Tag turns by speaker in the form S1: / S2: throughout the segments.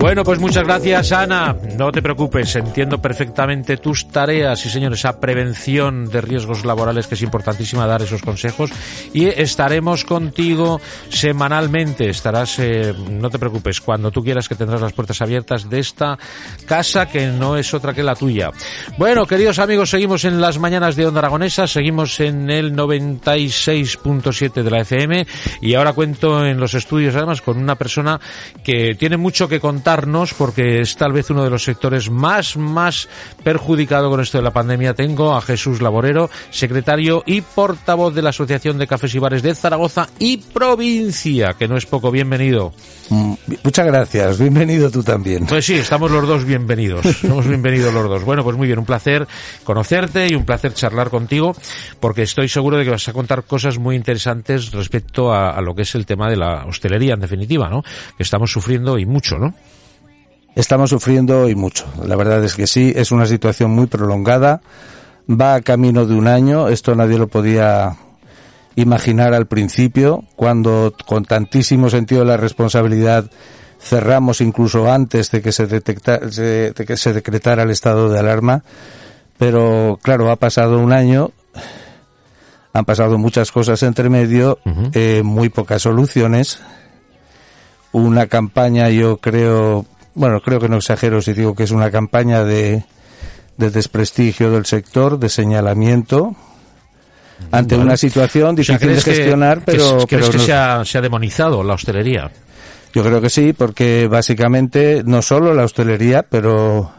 S1: Bueno, pues muchas gracias, Ana. No te preocupes, entiendo perfectamente tus tareas y, señores, esa prevención de riesgos laborales que es importantísima dar esos consejos. Y estaremos contigo semanalmente. Estarás, eh, no te preocupes, cuando tú quieras que tendrás las puertas abiertas de esta casa que no es otra que la tuya. Bueno, queridos amigos, seguimos en las mañanas de Onda Aragonesa, seguimos en el 96.7 de la FM y ahora cuento en los estudios además con una persona que tiene mucho que contar porque es tal vez uno de los sectores más, más perjudicado con esto de la pandemia. Tengo a Jesús Laborero, secretario y portavoz de la Asociación de Cafés y Bares de Zaragoza y provincia, que no es poco bienvenido.
S2: Mm, muchas gracias, bienvenido tú también.
S1: Pues sí, estamos los dos bienvenidos, somos bienvenidos los dos. Bueno, pues muy bien, un placer conocerte y un placer charlar contigo, porque estoy seguro de que vas a contar cosas muy interesantes respecto a, a lo que es el tema de la hostelería, en definitiva, ¿no? Que estamos sufriendo y mucho, ¿no?
S2: Estamos sufriendo y mucho. La verdad es que sí, es una situación muy prolongada. Va a camino de un año. Esto nadie lo podía imaginar al principio, cuando con tantísimo sentido de la responsabilidad cerramos incluso antes de que se, de que se decretara el estado de alarma. Pero claro, ha pasado un año, han pasado muchas cosas entre medio, eh, muy pocas soluciones. Una campaña, yo creo, bueno, creo que no exagero si digo que es una campaña de, de desprestigio del sector, de señalamiento, ante una situación difícil de gestionar, pero...
S1: ¿Crees que se, ha, se ha demonizado la hostelería?
S2: Yo creo que sí, porque básicamente no solo la hostelería, pero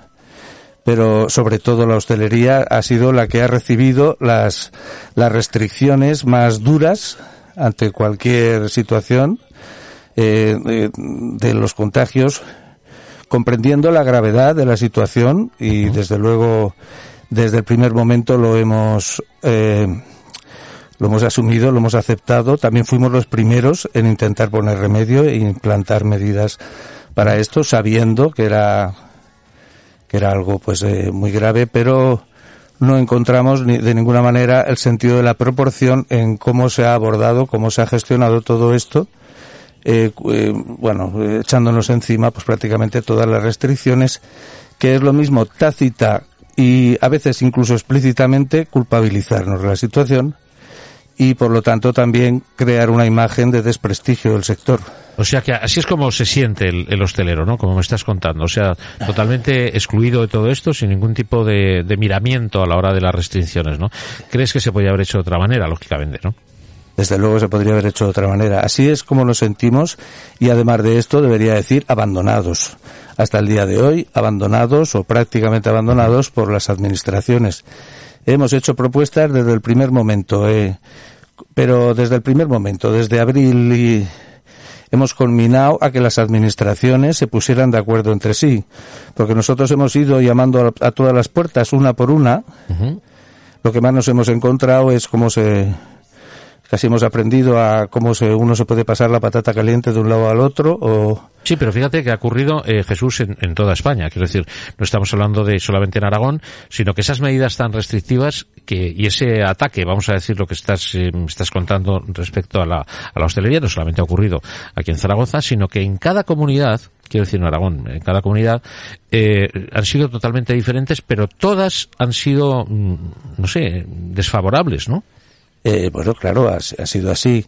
S2: pero sobre todo la hostelería ha sido la que ha recibido las las restricciones más duras ante cualquier situación eh, de, de los contagios comprendiendo la gravedad de la situación y desde luego desde el primer momento lo hemos eh, lo hemos asumido, lo hemos aceptado. También fuimos los primeros en intentar poner remedio e implantar medidas para esto, sabiendo que era que era algo pues eh, muy grave, pero no encontramos ni, de ninguna manera el sentido de la proporción en cómo se ha abordado, cómo se ha gestionado todo esto eh, eh, bueno, echándonos encima pues prácticamente todas las restricciones, que es lo mismo tácita y a veces incluso explícitamente culpabilizarnos de la situación y por lo tanto también crear una imagen de desprestigio del sector.
S1: O sea que así es como se siente el, hostelero, ¿no? Como me estás contando. O sea, totalmente excluido de todo esto, sin ningún tipo de, de miramiento a la hora de las restricciones, ¿no? ¿Crees que se podía haber hecho de otra manera, lógicamente, no?
S2: Desde luego se podría haber hecho de otra manera. Así es como nos sentimos y además de esto debería decir abandonados. Hasta el día de hoy, abandonados o prácticamente abandonados por las administraciones. Hemos hecho propuestas desde el primer momento, eh, pero desde el primer momento, desde abril y hemos culminado a que las administraciones se pusieran de acuerdo entre sí, porque nosotros hemos ido llamando a, todas las puertas una por una. Lo que más nos hemos encontrado es cómo se casi hemos aprendido a cómo se, uno se puede pasar la patata caliente de un lado al otro o...
S1: Sí, pero fíjate que ha ocurrido, eh, Jesús, en, toda España. Quiero decir, no estamos hablando de solamente en Aragón, sino que esas medidas tan restrictivas que, y ese ataque, vamos a decir lo que estás, eh, estás contando respecto a la, a la hostelería, no solamente ha ocurrido aquí en Zaragoza, sino que en cada comunidad, quiero decir en Aragón, en cada comunidad, eh, han sido totalmente diferentes, pero todas han sido, mm, no sé, desfavorables, ¿no?
S2: Eh, bueno, claro, ha, sido así.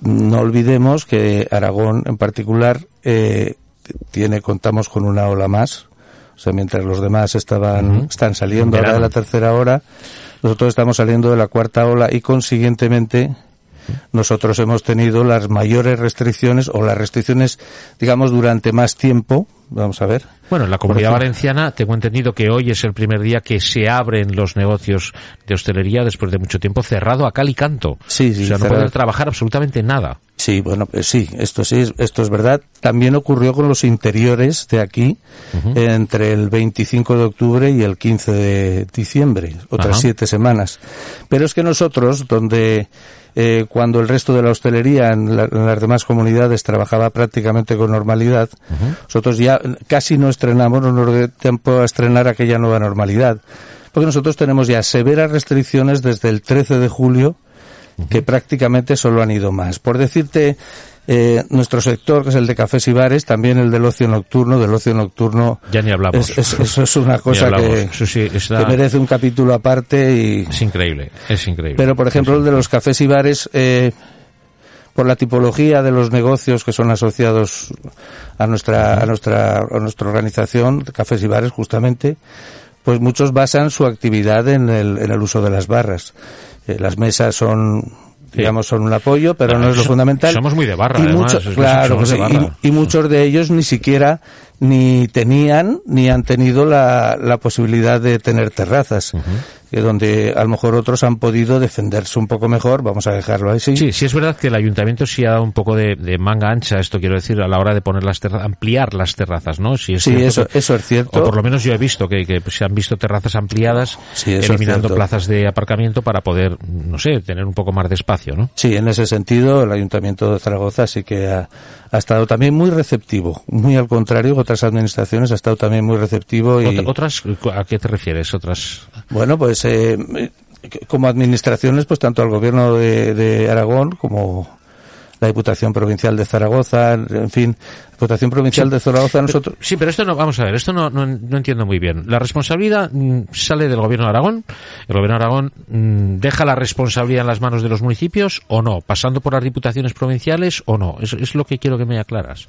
S2: No olvidemos que Aragón en particular eh, tiene, contamos con una ola más. O sea, mientras los demás estaban, están saliendo ahora de la tercera hora, nosotros estamos saliendo de la cuarta ola y consiguientemente nosotros hemos tenido las mayores restricciones o las restricciones, digamos, durante más tiempo. Vamos a ver.
S1: Bueno, en la comunidad valenciana tengo entendido que hoy es el primer día que se abren los negocios de hostelería después de mucho tiempo cerrado a cal y canto.
S2: Sí, sí.
S1: O sea, no pueden trabajar absolutamente nada.
S2: Sí, bueno, pues sí, esto sí, esto es verdad. También ocurrió con los interiores de aquí entre el 25 de octubre y el 15 de diciembre, otras siete semanas. Pero es que nosotros, donde eh, cuando el resto de la hostelería en, las demás comunidades trabajaba prácticamente con normalidad, nosotros ya casi no estrenamos, no nos dio tiempo a estrenar aquella nueva normalidad. Porque nosotros tenemos ya severas restricciones desde el 13 de julio, que prácticamente solo han ido más. Por decirte Eh, nuestro sector, que es el de cafés y bares, también el del ocio nocturno, del ocio nocturno.
S1: Ya ni hablamos.
S2: eso es una cosa que, merece un capítulo aparte y.
S1: Es increíble, es increíble.
S2: Pero, por ejemplo, el de los cafés y bares, eh, por la tipología de los negocios que son asociados a nuestra, a nuestra, a nuestra organización, cafés y bares, justamente, pues muchos basan su actividad en el, en el uso de las barras. Eh, las mesas son digamos, son un apoyo, pero no es lo fundamental.
S1: Somos muy de barra, y
S2: Muchos, claro, y, muchos de ellos ni siquiera ni tenían ni han tenido la, la posibilidad de tener terrazas que donde a lo mejor otros han podido defenderse un poco mejor, vamos a dejarlo así.
S1: Sí, sí es verdad que el ayuntamiento sí ha dado un poco de, manga ancha, esto quiero decir, a la hora de poner las terrazas, ampliar las terrazas, ¿no?
S2: sí, eso, eso es cierto.
S1: O por lo menos yo he visto que, que se han visto terrazas ampliadas, eliminando plazas de aparcamiento para poder, no sé, tener un poco más de espacio, ¿no?
S2: Sí, en ese sentido el ayuntamiento de Zaragoza sí que ha, ha estado también muy receptivo, muy al contrario, otras administraciones ha estado también muy receptivo. Y...
S1: ¿Otras? ¿A qué te refieres? ¿Otras?
S2: Bueno, pues eh, como administraciones, pues tanto al gobierno de, Aragón como la Diputación Provincial de Zaragoza, en fin, Diputación Provincial de Zaragoza, nosotros...
S1: sí, pero esto no, vamos a ver, esto no, no, entiendo muy bien. La responsabilidad mm, sale del Gobierno de Aragón, el Gobierno de Aragón mm, deja la responsabilidad en las manos de los municipios o no, pasando por las Diputaciones Provinciales o no. Eso es lo que quiero que me aclaras.